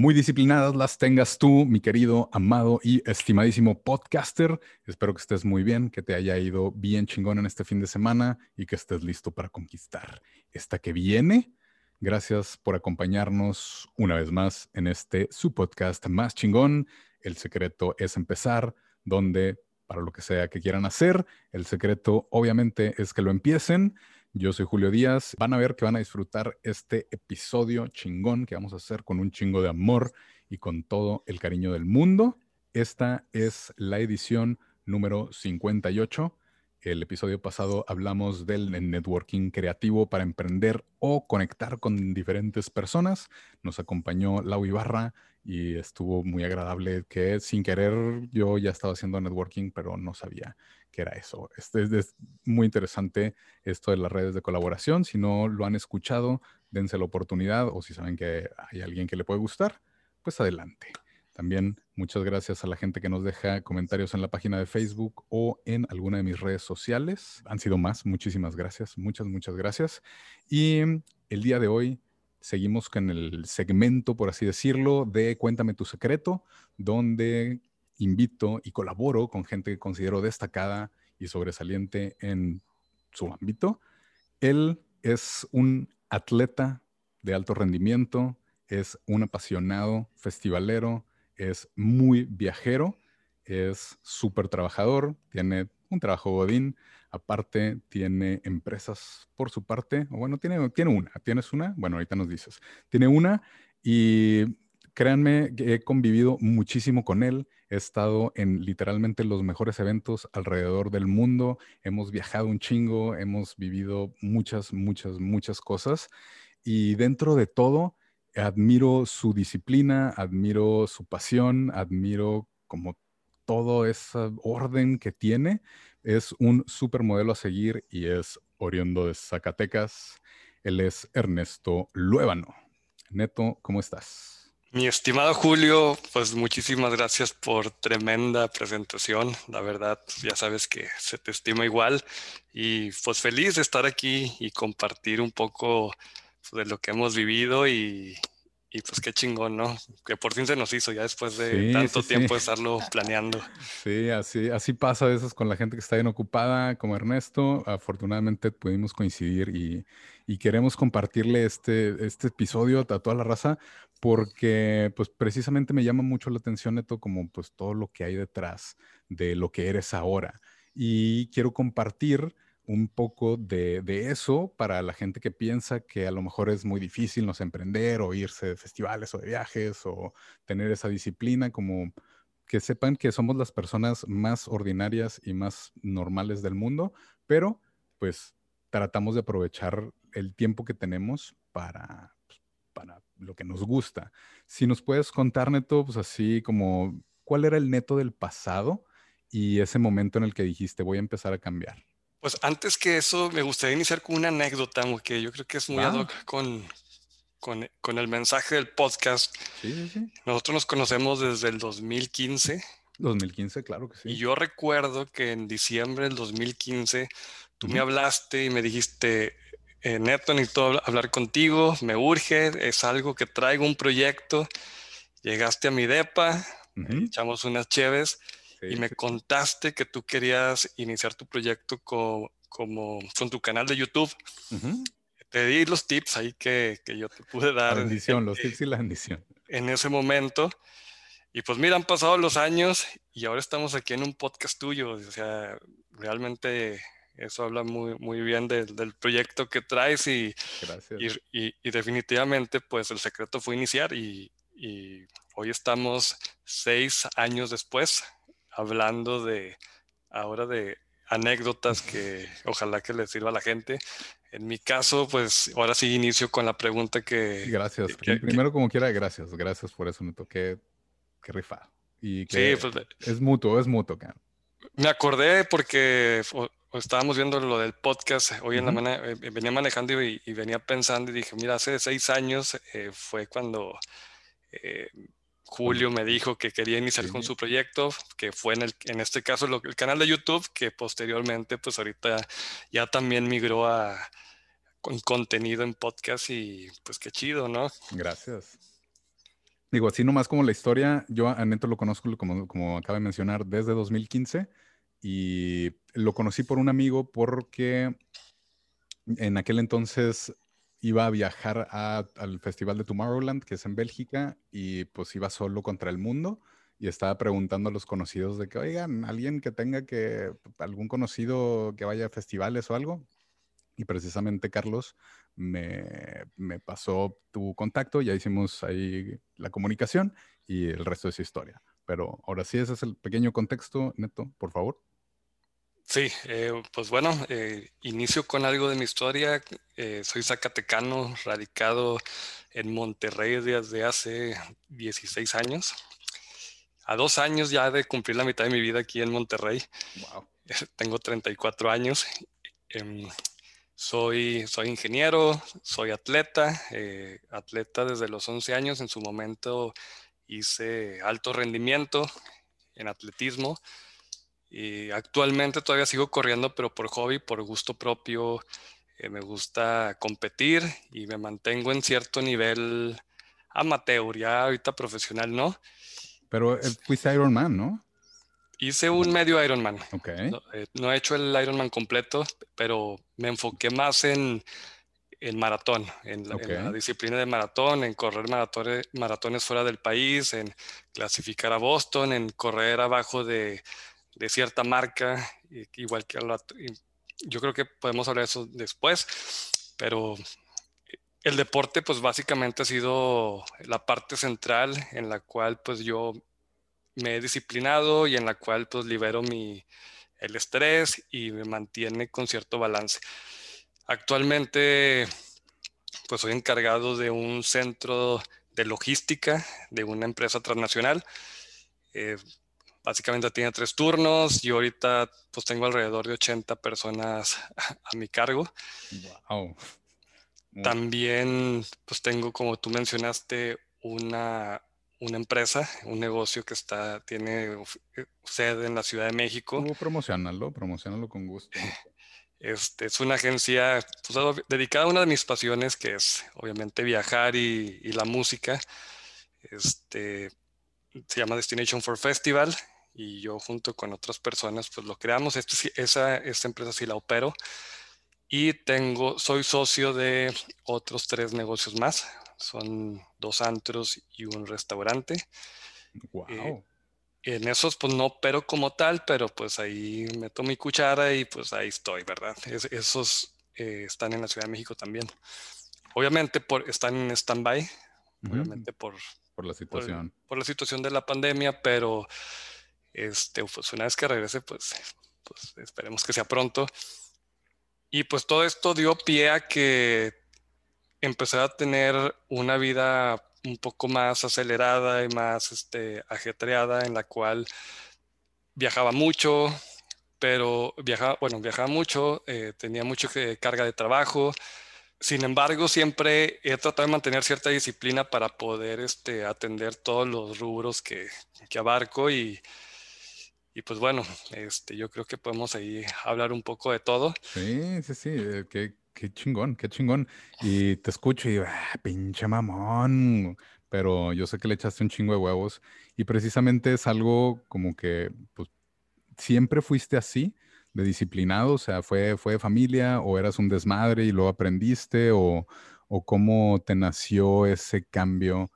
Muy disciplinadas las tengas tú, mi querido, amado y estimadísimo podcaster. Espero que estés muy bien, que te haya ido bien chingón en este fin de semana y que estés listo para conquistar esta que viene. Gracias por acompañarnos una vez más en este su podcast más chingón. El secreto es empezar, donde para lo que sea que quieran hacer, el secreto obviamente es que lo empiecen. Yo soy Julio Díaz. Van a ver que van a disfrutar este episodio chingón que vamos a hacer con un chingo de amor y con todo el cariño del mundo. Esta es la edición número 58. El episodio pasado hablamos del networking creativo para emprender o conectar con diferentes personas. Nos acompañó Lau Ibarra y estuvo muy agradable que sin querer yo ya estaba haciendo networking, pero no sabía era eso. Este es, muy interesante esto de las redes de colaboración. Si no lo han escuchado, dense la oportunidad o si saben que hay alguien que le puede gustar, pues adelante. También muchas gracias a la gente que nos deja comentarios en la página de Facebook o en alguna de mis redes sociales. Han sido más, muchísimas gracias, muchas, muchas gracias. Y el día de hoy seguimos con el segmento, por así decirlo, de Cuéntame tu secreto, donde invito y colaboro con gente que considero destacada y sobresaliente en su ámbito. Él es un atleta de alto rendimiento, es un apasionado festivalero, es muy viajero, es súper trabajador, tiene un trabajo godín, aparte tiene empresas por su parte, o bueno, tiene, tiene una, ¿tienes una? Bueno, ahorita nos dices. Tiene una y créanme que he convivido muchísimo con él, he estado en literalmente los mejores eventos alrededor del mundo, hemos viajado un chingo, hemos vivido muchas, muchas, muchas cosas y dentro de todo, admiro su disciplina, admiro su pasión, admiro como todo ese orden que tiene. Es un súper modelo a seguir y es oriundo de Zacatecas. Él es Ernesto Luébano. Neto, ¿cómo estás? Mi estimado Julio, pues muchísimas gracias por tremenda presentación. La verdad, ya sabes que se te estima igual. Y pues feliz de estar aquí y compartir un poco de lo que hemos vivido y, y pues qué chingón, ¿no? Que por fin se nos hizo ya después de tanto tiempo de estarlo planeando. Sí, así, así pasa a veces con la gente que está bien ocupada, como Ernesto. Afortunadamente pudimos coincidir y, y queremos compartirle este, este episodio a toda la raza porque pues precisamente me llama mucho la atención, Neto, como pues todo lo que hay detrás de lo que eres ahora. Y quiero compartir un poco de, eso para la gente que piensa que a lo mejor es muy difícil no emprender o irse de festivales o de viajes o tener esa disciplina, como que sepan que somos las personas más ordinarias y más normales del mundo, pero pues tratamos de aprovechar el tiempo que tenemos para, pues, para lo que nos gusta. Si nos puedes contar, Neto, pues así como, ¿cuál era el neto del pasado y ese momento en el que dijiste, voy a empezar a cambiar? Pues antes que eso, me gustaría iniciar con una anécdota, que yo creo que es muy ad hoc con, con, el mensaje del podcast. Sí, sí, sí. Nosotros nos conocemos desde el 2015. 2015, claro que sí. Y yo recuerdo que en diciembre del 2015 tú me hablaste y me dijiste, eh, Neto, necesito hablar contigo, me urge, es algo que traigo, un proyecto. Llegaste a mi depa, echamos unas cheves y me contaste que tú querías iniciar tu proyecto como con tu canal de YouTube. Te di los tips ahí que, que yo te pude dar. La bendición, los tips y la bendición. En ese momento. Y pues mira, han pasado los años y ahora estamos aquí en un podcast tuyo. O sea, realmente eso habla muy, muy bien del proyecto que traes y, y, y, definitivamente pues el secreto fue iniciar y, y hoy estamos seis años después hablando de ahora de anécdotas que ojalá que les sirva a la gente. En mi caso, pues ahora sí inicio con la pregunta que... Gracias. Primero, como quiera, gracias. Gracias por eso, me toqué que rifado. Y que sí, pues, es mutuo, es mutuo, Me acordé porque estábamos viendo lo del podcast hoy en la mañana, eh, venía manejando y, venía pensando y dije, mira, hace seis años eh, fue cuando eh, Julio me dijo que quería iniciar con su proyecto, que fue en, el, en este caso el canal de YouTube, que posteriormente, pues ahorita ya también migró a con contenido en podcast y pues qué chido, ¿no? Gracias. Digo, así nomás como la historia, yo a Neto lo conozco, como, como acaba de mencionar, desde 2015 y lo conocí por un amigo porque en aquel entonces iba a viajar al festival de Tomorrowland, que es en Bélgica, y pues iba solo contra el mundo y estaba preguntando a los conocidos de que, oigan, alguien que tenga que, algún conocido que vaya a festivales o algo. Y precisamente Carlos me, me pasó tu contacto, ya hicimos ahí la comunicación y el resto es historia. Pero ahora sí, ese es el pequeño contexto, Neto, por favor. Sí, eh, pues bueno, eh, inicio con algo de mi historia. Eh, soy zacatecano, radicado en Monterrey desde hace 16 años. A dos años ya de cumplir la mitad de mi vida aquí en Monterrey. Wow. Tengo 34 años. Em, soy, soy ingeniero, soy atleta, atleta desde los 11 años. En su momento hice alto rendimiento en atletismo y actualmente todavía sigo corriendo, pero por hobby, por gusto propio. Eh, me gusta competir y me mantengo en cierto nivel amateur, ya ahorita profesional, ¿no? Pero eh, fuiste Ironman, ¿no? Hice un medio Ironman. Ok. Eh, no, he hecho el Ironman completo, pero me enfoqué más en, en maratón, en la, disciplina de maratón, en correr maratones, maratones fuera del país, en clasificar a Boston, en correr abajo de de cierta marca, igual que yo creo que podemos hablar de eso después, pero el deporte pues básicamente ha sido la parte central en la cual pues yo me he disciplinado y en la cual pues libero mi, el estrés y me mantiene con cierto balance. Actualmente pues soy encargado de un centro de logística de una empresa transnacional. Eh, Básicamente tiene tres turnos y ahorita pues tengo alrededor de 80 personas a mi cargo. Wow. También pues tengo, como tú mencionaste, una, una empresa, un negocio que está, tiene eh, sede en la Ciudad de México. Uh, promocionalo, promocionalo con gusto. Este, es una agencia pues, dedicada a una de mis pasiones, que es obviamente viajar y, y la música. Este, se llama Destination for Festival y yo junto con otras personas pues lo creamos. Este, esa, esta empresa sí la opero y tengo, soy socio de otros tres negocios más. Son dos antros y un restaurante. Wow. Eh, en esos pues no opero como tal, pero pues ahí meto mi cuchara y pues ahí estoy, ¿verdad? esos eh, están en la Ciudad de México también. Obviamente por, están en stand-by, obviamente por, por la situación. por, la situación de la pandemia, pero este, pues una vez que regrese, pues, pues esperemos que sea pronto. Y pues todo esto dio pie a que empecé a tener una vida un poco más acelerada y más este, ajetreada, en la cual viajaba mucho, pero viajaba, bueno, viajaba mucho, eh, tenía mucha carga de trabajo. Sin embargo, siempre he tratado de mantener cierta disciplina para poder este, atender todos los rubros que, que abarco y, y pues bueno, este, yo creo que podemos ahí hablar un poco de todo. Sí, sí, sí, eh, qué, qué chingón, qué chingón. Y te escucho y ah, pinche mamón. Pero yo sé que le echaste un chingo de huevos. Y precisamente es algo como que, pues, siempre fuiste así, de disciplinado. O sea, fue, fue de familia, o eras un desmadre y lo aprendiste, o, o cómo te nació ese cambio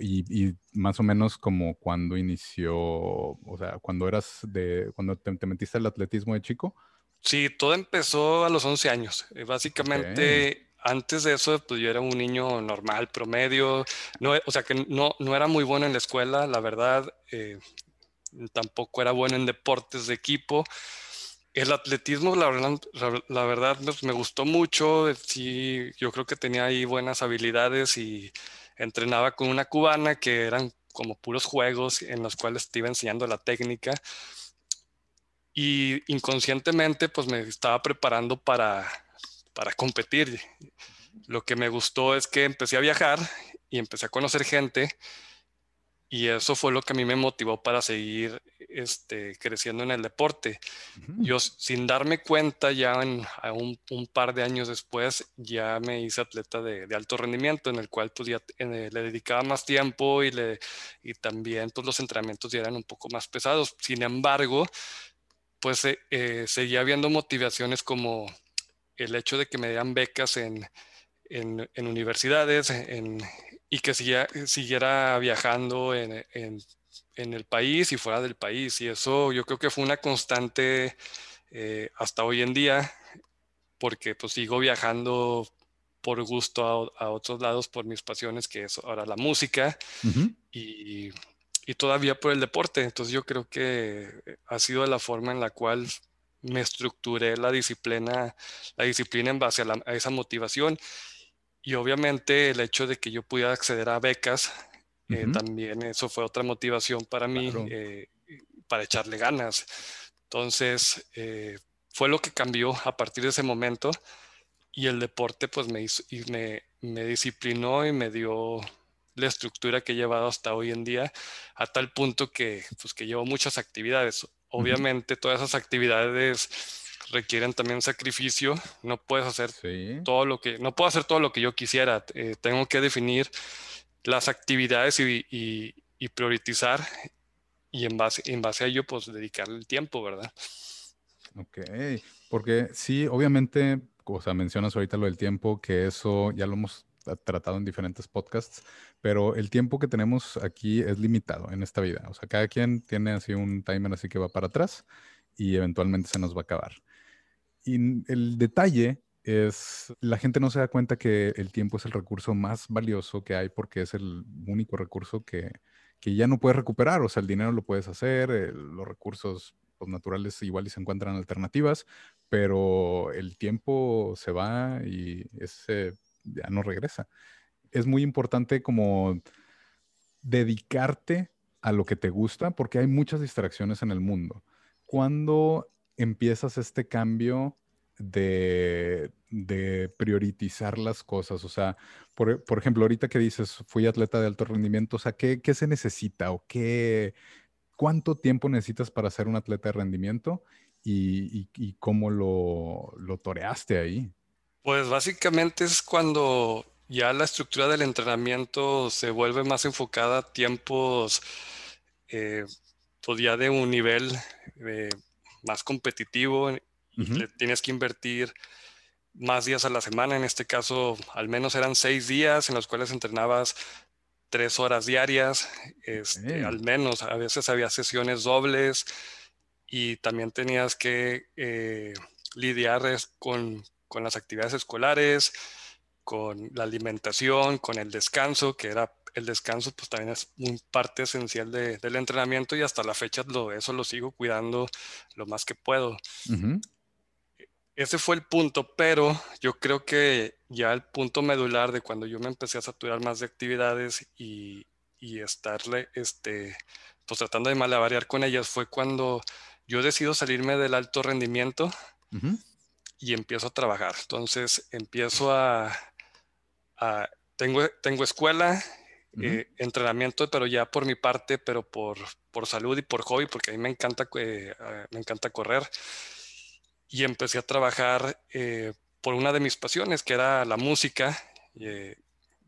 y, más o menos como cuando inició, o sea, cuando eras de, cuando te, metiste al atletismo de chico. Sí, todo empezó a los 11 años. Eh, básicamente, antes de eso, pues yo era un niño normal, promedio, no, o sea que no, no era muy bueno en la escuela, la verdad, eh, tampoco era bueno en deportes de equipo. El atletismo, la verdad, pues, me gustó mucho, sí, yo creo que tenía ahí buenas habilidades y entrenaba con una cubana que eran como puros juegos en los cuales te enseñando la técnica. y inconscientemente pues me estaba preparando para, para competir. Lo que me gustó es que empecé a viajar y empecé a conocer gente y eso fue lo que a mí me motivó para seguir este, creciendo en el deporte. Yo sin darme cuenta ya un, un, par de años después ya me hice atleta de, alto rendimiento en el cual pues ya le dedicaba más tiempo y, le, y también pues los entrenamientos ya eran un poco más pesados. Sin embargo, pues eh, eh, seguía habiendo motivaciones como el hecho de que me dieran becas en, en, en universidades, en, y que siguiera, viajando en, el país y fuera del país. Y eso yo creo que fue una constante eh, hasta hoy en día, porque pues sigo viajando por gusto a, otros lados por mis pasiones, que es ahora la música y, y, todavía por el deporte. Entonces yo creo que ha sido la forma en la cual me estructuré la disciplina, la disciplina en base a, a esa motivación y obviamente el hecho de que yo pudiera acceder a becas, eh, también eso fue otra motivación para mí, eh, para echarle ganas. Entonces, eh, fue lo que cambió a partir de ese momento y el deporte pues me, hizo, y me, me disciplinó y me dio la estructura que he llevado hasta hoy en día, a tal punto que, pues, que llevo muchas actividades. Obviamente todas esas actividades requieren también sacrificio. No puedes hacer todo lo que, no puedo hacer todo lo que yo quisiera. Eh, tengo que definir las actividades y, priorizar y en base, en base a ello, pues dedicarle el tiempo, ¿verdad? Ok, porque sí, obviamente, o sea, mencionas ahorita lo del tiempo, que eso ya lo hemos tratado en diferentes podcasts, pero el tiempo que tenemos aquí es limitado en esta vida. O sea, cada quien tiene así un timer así que va para atrás y eventualmente se nos va a acabar. Y el detalle es, la gente no se da cuenta que el tiempo es el recurso más valioso que hay porque es el único recurso que, que ya no puedes recuperar. O sea, el dinero lo puedes hacer, eh, los recursos pues, naturales igual y se encuentran alternativas, pero el tiempo se va y ese ya no regresa. Es muy importante como dedicarte a lo que te gusta porque hay muchas distracciones en el mundo. Cuando empiezas este cambio de, priorizar las cosas? O sea, por, ejemplo, ahorita que dices, fui atleta de alto rendimiento, o sea, ¿qué, se necesita o qué, cuánto tiempo necesitas para ser un atleta de rendimiento y, cómo lo, toreaste ahí? Pues básicamente es cuando ya la estructura del entrenamiento se vuelve más enfocada a tiempos eh, pues ya de un nivel más competitivo y le tienes que invertir más días a la semana. En este caso, al menos eran seis días en los cuales entrenabas tres horas diarias, este, al menos. A veces había sesiones dobles y también tenías que eh, lidiar con, con las actividades escolares, con la alimentación, con el descanso, que era el descanso pues también es un parte esencial del entrenamiento y hasta la fecha lo, eso lo sigo cuidando lo más que puedo. Ese fue el punto, pero yo creo que ya el punto medular de cuando yo me empecé a saturar más de actividades y, y estarle, este, pues tratando de malabarear con ellas fue cuando yo decido salirme del alto rendimiento y empiezo a trabajar. Entonces empiezo a, a tengo, tengo escuela, eh, entrenamiento, pero ya por mi parte, pero por, por salud y por hobby, porque a mí me encanta, eh, me encanta correr. Y empecé a trabajar eh, por una de mis pasiones, que era la música.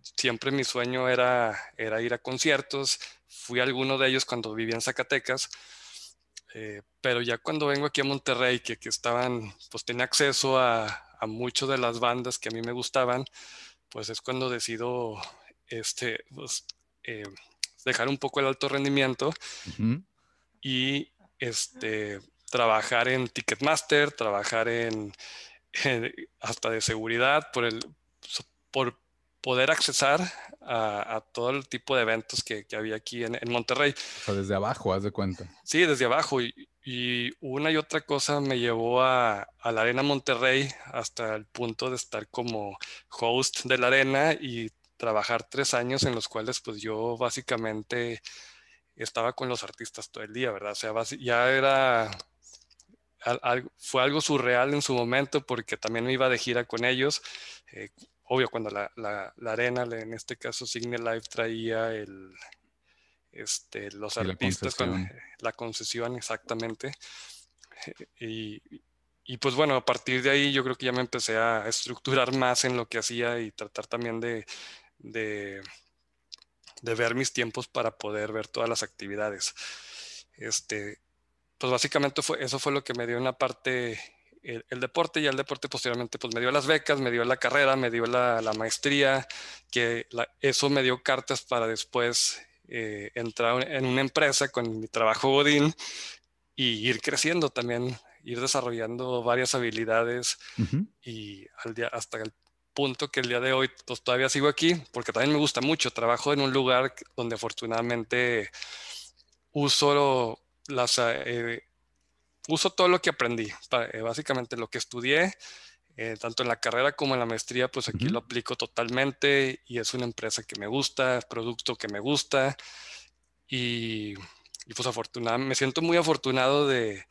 siempre mi sueño era, era ir a conciertos. Fui a alguno de ellos cuando vivía en Zacatecas. pero ya cuando vengo aquí a Monterrey, que, que estaban, pues tenía acceso a, a muchas de las bandas que a mí me gustaban, pues es cuando decido este, pues, eh, dejar un poco el alto rendimiento y este, trabajar en Ticketmaster, trabajar en, hasta de seguridad por, el, por poder accesar a, todo el tipo de eventos que, había aquí en, Monterrey. O sea, desde abajo, haz de cuenta. Sí, desde abajo. Y, y una y otra cosa me llevó a, a, la Arena Monterrey hasta el punto de estar como host de la arena y trabajar tres años en los cuales pues yo básicamente estaba con los artistas todo el día, ¿verdad? O sea, ya era fue algo surreal en su momento porque también me iba de gira con ellos. Eh, obvio, cuando la, la, arena, en este caso Signe Life, traía el, este, los artistas con la concesión exactamente. Y, y, pues bueno, a partir de ahí yo creo que ya me empecé a estructurar más en lo que hacía y tratar también de, de, de ver mis tiempos para poder ver todas las actividades. Este, pues básicamente fue, eso fue lo que me dio una parte el, deporte y el deporte posteriormente pues me dio las becas, me dio la carrera, me dio la, la maestría, que eso me dio cartas para después eh, entrar en una empresa con mi trabajo Godín y ir creciendo también, ir desarrollando varias habilidades y al día, hasta el punto que el día de hoy pues, todavía sigo aquí, porque también me gusta mucho, trabajo en un lugar donde afortunadamente uso las... Eh, uso todo lo que aprendí, eh, básicamente lo que estudié, eh, tanto en la carrera como en la maestría, pues aquí lo aplico totalmente y es una empresa que me gusta, producto que me gusta y, pues afortunadamente, me siento muy afortunado de,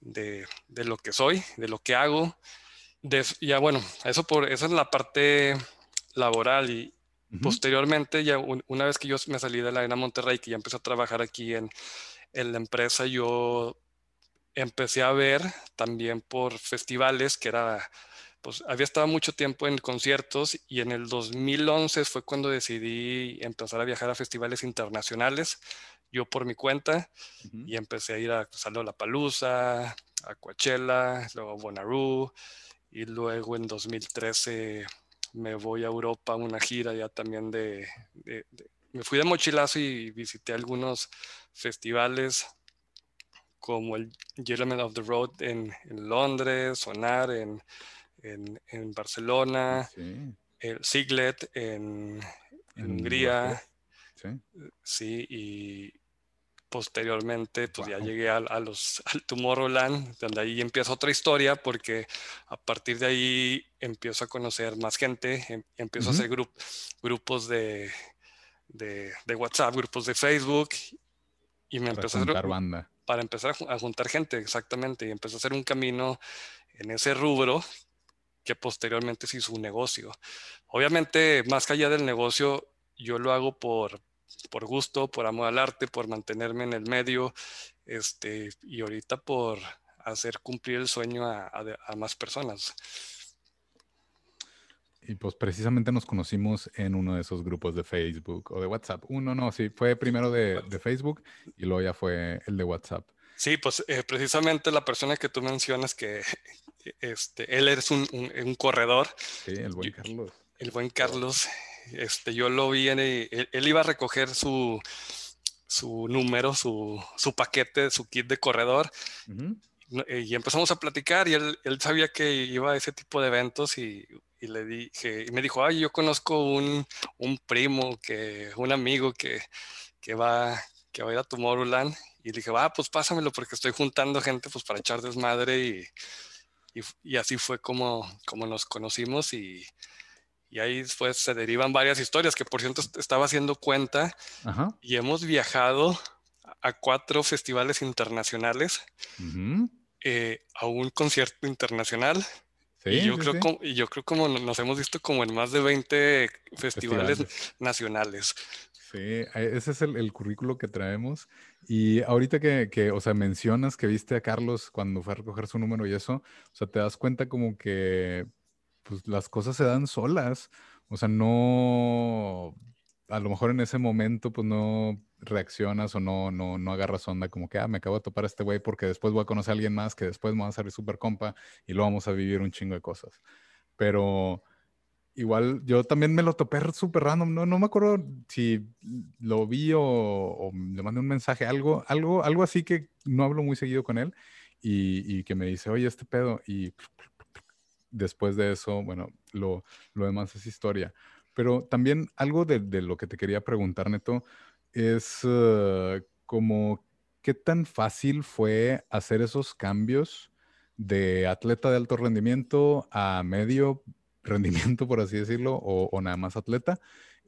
de, lo que soy, de lo que hago. Ya bueno, eso, por, esa es la parte laboral y posteriormente, ya una vez que yo me salí de la Arena Monterrey, que ya empecé a trabajar aquí en, en la empresa, yo empecé a ver también por festivales, que era, pues había estado mucho tiempo en conciertos y en el 2011 fue cuando decidí empezar a viajar a festivales internacionales, yo por mi cuenta, y empecé a ir a La Palusa, a Coachella, luego a Bonnaroo, y luego en 2013 me voy a Europa a una gira ya también de, me fui de mochilazo y visité algunos festivales como el Gentleman of the Road en, Londres, Sonar en, en, Barcelona, el Siglet en, Hungría. Sí. y posteriormente pues ya llegué a, los, al Tomorrowland, donde ahí empieza otra historia porque a partir de ahí empiezo a conocer más gente, em, empiezo a hacer grupos de, de, WhatsApp, grupos de Facebook y me empezó a hacer, banda. para empezar a, juntar gente, exactamente, y empezó a hacer un camino en ese rubro que posteriormente se hizo un negocio. Obviamente, más allá del negocio, yo lo hago por, por gusto, por amor al arte, por mantenerme en el medio, este, y ahorita por hacer cumplir el sueño a, a más personas. Y pues precisamente nos conocimos en uno de esos grupos de Facebook o de WhatsApp. Uno no, sí, fue primero de, de Facebook y luego ya fue el de WhatsApp. Sí, pues eh, precisamente la persona que tú mencionas que este, él es un, un, corredor. Sí, el buen Carlos. El buen Carlos, este, yo lo vi, en, él, iba a recoger su, su número, su, su paquete, su kit de corredor. Y empezamos a platicar y él, él sabía que iba a ese tipo de eventos y y le dije, y me dijo, ay, yo conozco un, un primo, que, un amigo que, que, va, que va a ir a Tomorrowland. Y dije, va, pues pásamelo porque estoy juntando gente pues para echar desmadre y, y, y así fue como, como nos conocimos y, y ahí después se derivan varias historias que por cierto estaba haciendo cuenta y hemos viajado a cuatro festivales internacionales, eh, a un concierto internacional, y yo, creo Como, y yo creo como nos hemos visto como en más de 20 festivales, nacionales. Sí, e, ese es el, currículo que traemos. Y ahorita que, que, o sea, mencionas que viste a Carlos cuando fue a recoger su número y eso, o sea, te das cuenta como que pues, las cosas se dan solas. O sea, no, a lo mejor en ese momento, pues no reaccionas o no, no, no agarras onda como que, ah, me acabo de topar a este güey porque después voy a conocer a alguien más que después me va a salir súper compa y lo vamos a vivir un chingo de cosas. Pero igual yo también me lo topé súper random, no, no me acuerdo si lo vi o, le mandé un mensaje, algo, algo, algo así que no hablo muy seguido con él y, y que me dice, oye, este pedo y después de eso, bueno, lo, lo demás es historia. Pero también algo de, de, lo que te quería preguntar, Neto, es eh, como qué tan fácil fue hacer esos cambios de atleta de alto rendimiento a medio rendimiento, por así decirlo, o, nada más atleta.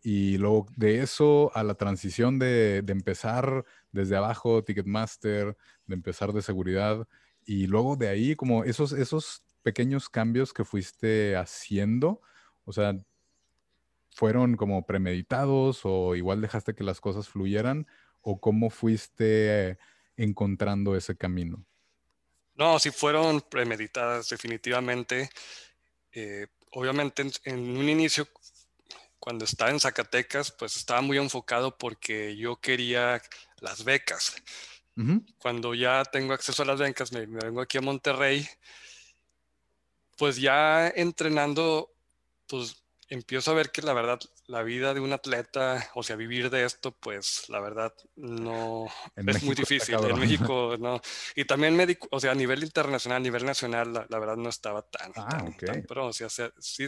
Y luego de eso a la transición de, de, empezar desde abajo, Ticketmaster, de empezar de seguridad y luego de ahí, como esos, esos pequeños cambios que fuiste haciendo, o sea, fueron como premeditados o igual dejaste que las cosas fluyeran o cómo fuiste encontrando ese camino? No, sí fueron premeditadas definitivamente. Eh, obviamente en, un inicio, cuando estaba en Zacatecas, pues estaba muy enfocado porque yo quería las becas. Cuando ya tengo acceso a las becas, me, vengo aquí a Monterrey, pues ya entrenando, pues empiezo a ver que la verdad la vida de un atleta, o sea, vivir de esto, pues la verdad no es muy difícil. En México no. Y también médico, o sea, a nivel internacional, a nivel nacional, la, verdad no estaba tan, ah, pero, o sea, sí,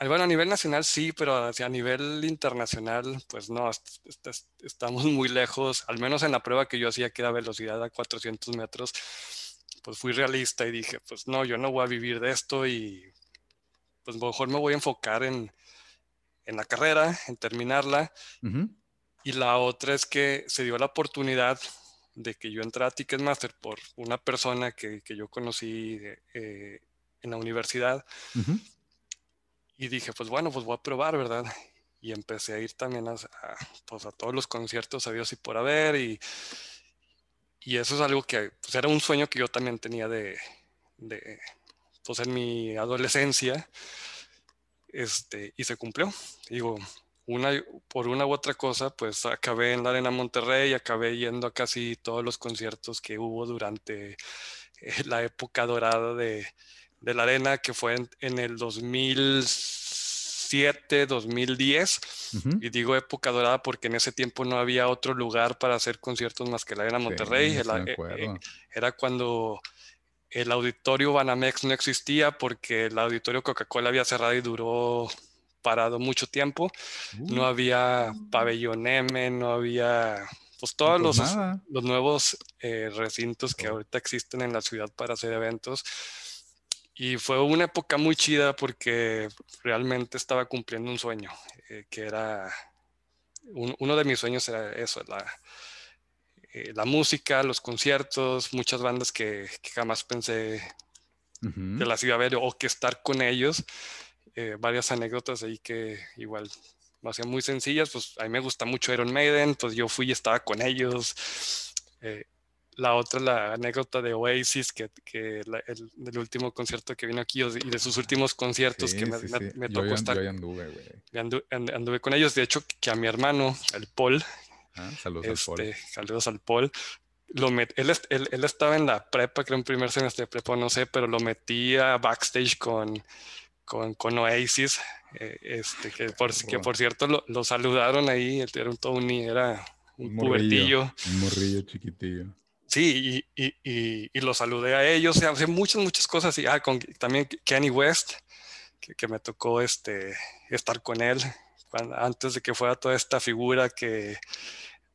bueno, a nivel nacional sí, pero a nivel internacional, pues no, estamos muy lejos, al menos en la prueba que yo hacía, que era velocidad a 400 metros, pues fui realista y dije, pues no, yo no voy a vivir de esto y pues mejor me voy a enfocar en, la carrera, en terminarla. Y la otra es que se dio la oportunidad de que yo entrara a Ticketmaster por una persona que, yo conocí eh, en la universidad. Y dije, pues bueno, pues voy a probar, ¿verdad? Y empecé a ir también a, pues a todos los conciertos, a Dios y por haber. Y, y eso es algo que pues era un sueño que yo también tenía de, pues en mi adolescencia, este, y se cumplió. Digo, una, por una u otra cosa, pues acabé en la Arena Monterrey, acabé yendo a casi todos los conciertos que hubo durante eh, la época dorada de, de, la Arena, que fue en, el 2007, 2010. Y digo época dorada porque en ese tiempo no había otro lugar para hacer conciertos más que la Arena Monterrey. Eh, eh, era cuando el auditorio Banamex no existía porque el auditorio Coca-Cola había cerrado y duró parado mucho tiempo. no uh. había pabellón M, no había pues todos pues los, los, nuevos eh, recintos que ahorita existen en la ciudad para hacer eventos. Y fue una época muy chida porque realmente estaba cumpliendo un sueño, eh, que era, uno de mis sueños era eso, la, eh, la música, los conciertos, muchas bandas que, jamás pensé que las iba a ver o que estar con ellos. Eh, varias anécdotas ahí que igual me hacían muy sencillas, pues a mí me gusta mucho Iron Maiden, pues yo fui y estaba con ellos. Eh, la otra, la anécdota de Oasis, que, que el, último concierto que vino aquí y de sus últimos conciertos que me, tocó estar. anduve, anduve, con ellos. De hecho, que a mi hermano, el Paul, Ah, saludos al Paul. Este, saludos al Paul. Lo él, él, estaba en la prepa, creo en primer semestre de prepa, no sé, pero lo metía backstage con, con, con Oasis, eh, este, que, por, que por cierto lo, lo, saludaron ahí, era un Tony, era un, pubertillo. Un morrillo chiquitillo. Sí, y, y, y, lo saludé a ellos, hace muchas, muchas cosas, y ah, con, también Kenny West, que, que, me tocó este, estar con él antes de que fuera toda esta figura que,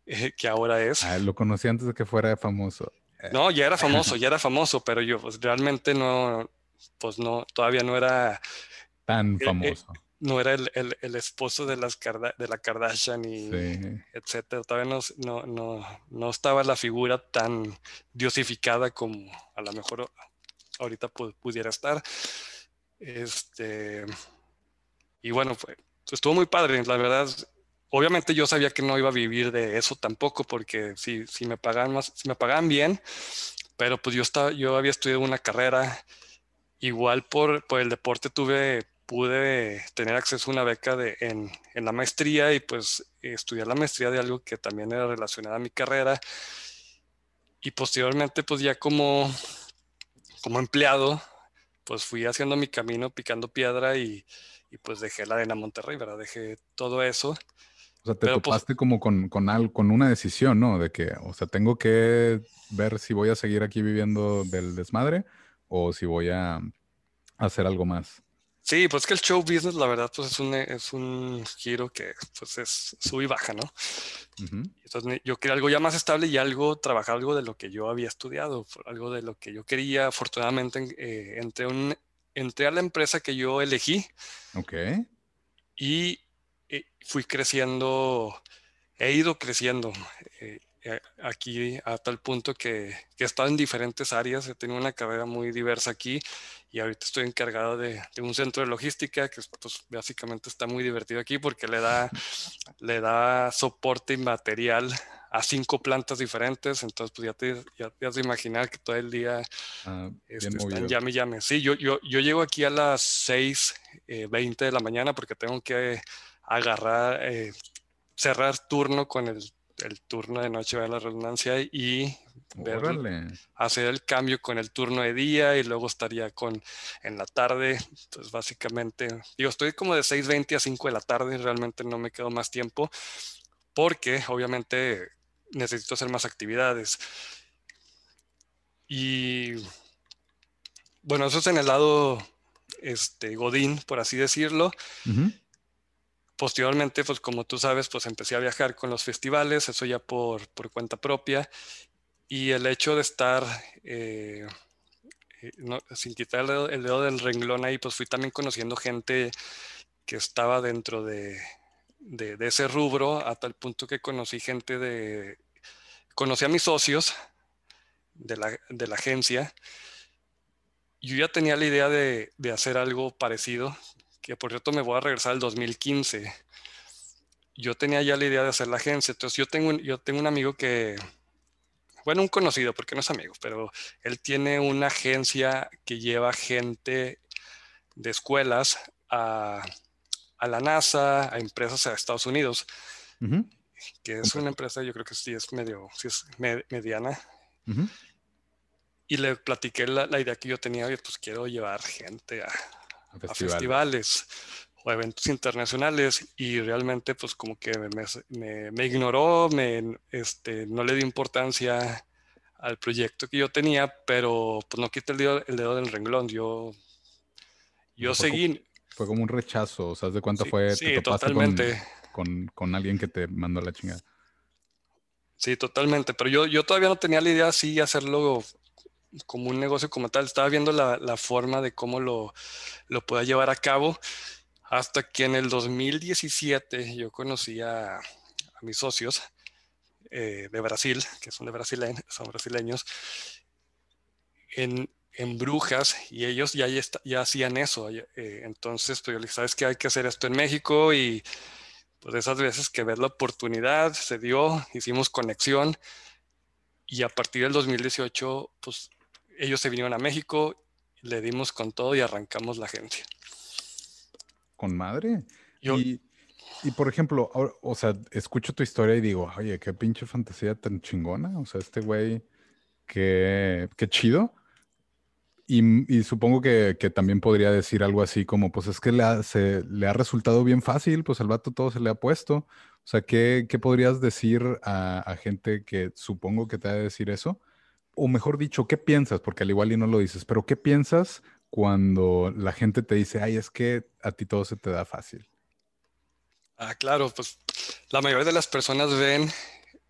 eh, que ahora es. Ah, lo conocí antes de que fuera famoso. Eh. No, ya era famoso, ya era famoso, pero yo pues, realmente no, pues no, todavía no era tan eh, famoso. No era el, el, esposo de, las de la Kardashian y etcétera. Todavía no, no, no, no, estaba la figura tan diosificada como a lo mejor ahorita pudiera estar. Este, y bueno, pues, estuvo muy padre, la verdad obviamente yo sabía que no iba a vivir de eso tampoco, porque si, si me pagaban más, si me pagaban bien, pero pues yo estaba, yo había estudiado una carrera, igual por, por el deporte tuve, pude tener acceso a una beca de, en, en la maestría y pues estudiar la maestría de algo que también era relacionado a mi carrera. Y posteriormente, pues ya como, como empleado, pues fui haciendo mi camino picando piedra y, y pues dejé la arena Monterrey, ¿verdad? Dejé todo eso o sea, te pues topaste como con, con, algo, con una decisión, ¿no? De que, o sea, tengo que ver si voy a seguir aquí viviendo del desmadre o si voy a hacer algo más. Sí, pues que el show business, la verdad, pues es un, es un giro que pues es sube y baja, ¿no? Entonces yo quería algo ya más estable y algo, trabajar algo de lo que yo había estudiado, algo de lo que yo quería. Afortunadamente eh, entré, un, entré a la empresa que yo elegí. Ok. Y fui creciendo, he ido creciendo. Eh, eh, aquí a tal punto que, que, he estado en diferentes áreas, he tenido una carrera muy diversa aquí y ahorita estoy encargado de, un centro de logística que pues, básicamente está muy divertido aquí porque le da, le da soporte inmaterial a cinco plantas diferentes, entonces pues ya te, ya te has de imaginar que todo el día ah, este, están llame llame. Sí, yo, yo, yo llego aquí a las 6.20 eh, de la mañana porque tengo que agarrar, eh, cerrar turno con el el turno de noche, va la redundancia, y hacer el cambio con el turno de día y luego estaría con en la tarde. Entonces, básicamente, digo, estoy como de 6.20 a 5 de la tarde, realmente no me quedo más tiempo porque obviamente necesito hacer más actividades. Y bueno, eso es en el lado este, Godín, por así decirlo posteriormente, pues como tú sabes, pues empecé a viajar con los festivales, eso ya por, por cuenta propia. Y el hecho de estar, eh, eh, sin quitar el dedo, del renglón ahí, pues fui también conociendo gente que estaba dentro de, de, ese rubro, a tal punto que conocí gente de... Conocí a mis socios de la, de la agencia. Yo ya tenía la idea de, de hacer algo parecido, que por cierto me voy a regresar al 2015. Yo tenía ya la idea de hacer la agencia, entonces yo tengo un, yo tengo un amigo que, bueno, un conocido, porque no es amigo, pero él tiene una agencia que lleva gente de escuelas a, a la NASA, a empresas a Estados Unidos, que es una empresa, yo creo que sí es medio, sí es mediana. Y le platiqué la, la, idea que yo tenía, pues quiero llevar gente a, a festivales. o eventos internacionales y realmente pues como que me, me, ignoró, me, este, no le di importancia al proyecto que yo tenía, pero pues no quité el dedo, el dedo del renglón, yo, yo seguí. fue como un rechazo, ¿sabes de cuánto fue? Sí, totalmente. Con, con, alguien que te mandó la chingada. Sí, totalmente, pero yo, yo todavía no tenía la idea así hacerlo como un negocio como tal. Estaba viendo la, forma de cómo lo, lo pueda llevar a cabo hasta que en el 2017 yo conocí a, mis socios eh, de Brasil, que son, de brasileños, son brasileños, en, Brujas y ellos ya, ya, hacían eso. Eh, entonces, pues yo les ¿sabes que Hay que hacer esto en México y pues esas veces que ves la oportunidad, se dio, hicimos conexión y a partir del 2018, pues ellos se vinieron a México, le dimos con todo y arrancamos la agencia. Con madre. y, por ejemplo, o sea, escucho tu historia y digo, oye, qué pinche fantasía tan chingona. O sea, este güey, qué, qué chido. Y, supongo que, también podría decir algo así como, pues es que le ha, le ha resultado bien fácil, pues al vato todo se le ha puesto. O sea, ¿qué, podrías decir a, a, gente que supongo que te ha de decir eso? O mejor dicho, ¿qué piensas? Porque al igual y no lo dices, pero ¿qué piensas cuando la gente te dice, ay, es que a ti todo se te da fácil? Ah, claro, pues la mayoría de las personas ven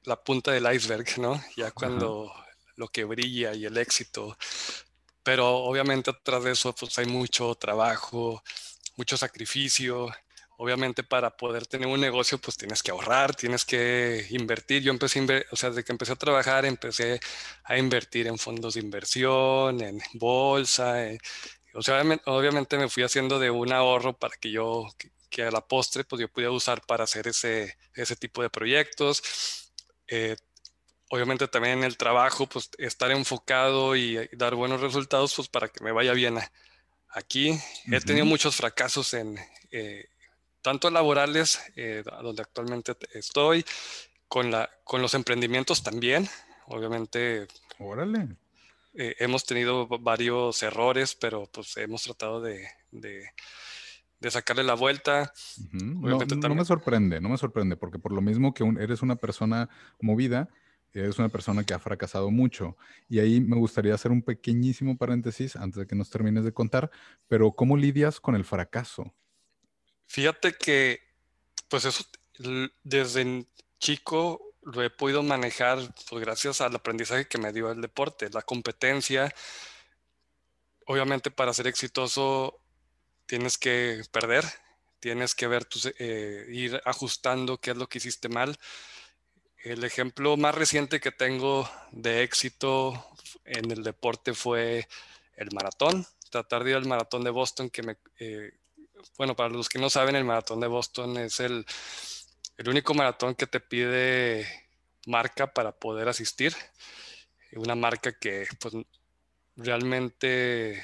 la punta del iceberg, ¿no? Ya cuando lo que brilla y el éxito. Pero obviamente atrás de eso, pues hay mucho trabajo, mucho sacrificio, obviamente para poder tener un negocio, pues tienes que ahorrar, tienes que invertir. Yo empecé, a o sea, desde que empecé a trabajar, empecé a invertir en fondos de inversión, en bolsa. Eh, o sea, obviamente, me fui haciendo de un ahorro para que yo, que, a la postre, pues yo pudiera usar para hacer ese, ese tipo de proyectos. Eh, obviamente también en el trabajo, pues estar enfocado y, dar buenos resultados, pues para que me vaya bien aquí. He tenido muchos fracasos en, eh, tanto laborales, eh, donde actualmente estoy, con, la, con los emprendimientos también. Obviamente, Órale. Eh, hemos tenido varios errores, pero pues hemos tratado de, de, sacarle la vuelta. no, me sorprende, no me sorprende, porque por lo mismo que eres una persona movida, eres una persona que ha fracasado mucho. Y ahí me gustaría hacer un pequeñísimo paréntesis antes de que nos termines de contar, pero ¿cómo lidias con el fracaso? Fíjate que, pues eso, desde chico lo he podido manejar, pues gracias al aprendizaje que me dio el deporte, la competencia. Obviamente para ser exitoso tienes que perder, tienes que ver eh, ir ajustando qué es lo que hiciste mal. el ejemplo más reciente que tengo de éxito en el deporte fue el maratón. Tratar de ir al maratón de Boston, que me, eh, bueno, para los que no saben, el maratón de Boston es el, el único maratón que te pide marca para poder asistir. Una marca que pues realmente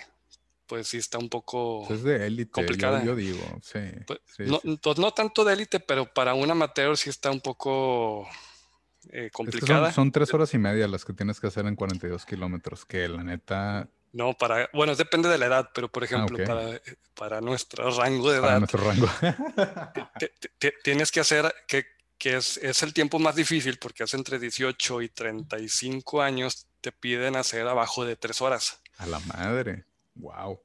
pues sí está un poco es de élite, complicada. Yo, digo, sí. Pues, no, pues, no, tanto de élite, pero para un amateur sí está un poco eh, complicada. son, tres horas y media las que tienes que hacer en 42 kilómetros, que la neta... No, para, bueno, depende de la edad, pero por ah, ejemplo, para, para, nuestro rango de edad... Para nuestro rango. tienes que hacer, que, que es, es, el tiempo más difícil porque hace entre 18 y 35 años te piden hacer abajo de tres horas. A la madre, wow.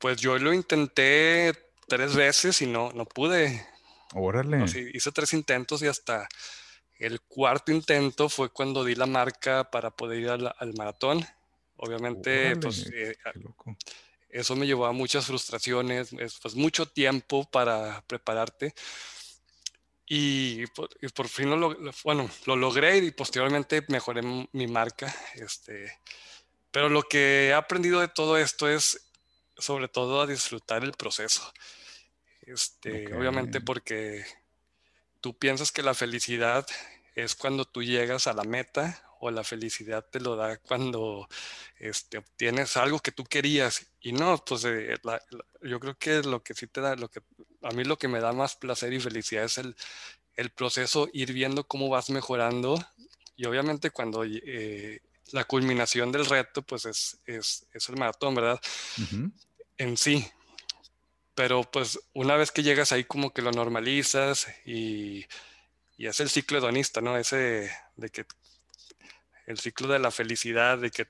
Pues yo lo intenté tres veces y no, no pude. Órale. hice tres intentos y hasta el cuarto intento fue cuando di la marca para poder ir al, maratón. Obviamente, pues eh, eso me llevó a muchas frustraciones, pues mucho tiempo para prepararte. Y por, fin lo, bueno, lo logré y posteriormente mejoré mi marca. Este, pero lo que he aprendido de todo esto es sobre todo a disfrutar el proceso. Este, Obviamente porque tú piensas que la felicidad es cuando tú llegas a la meta o la felicidad te lo da cuando este, obtienes algo que tú querías. Y no, pues eh, yo creo que lo que sí te da, lo que a mí lo que me da más placer y felicidad es el, el proceso, ir viendo cómo vas mejorando. Y obviamente cuando eh, la culminación del reto, pues es, es, es el maratón, ¿verdad? En sí. Pero pues una vez que llegas ahí como que lo normalizas y y es el ciclo hedonista, ¿no? Ese de que el ciclo de la felicidad, de que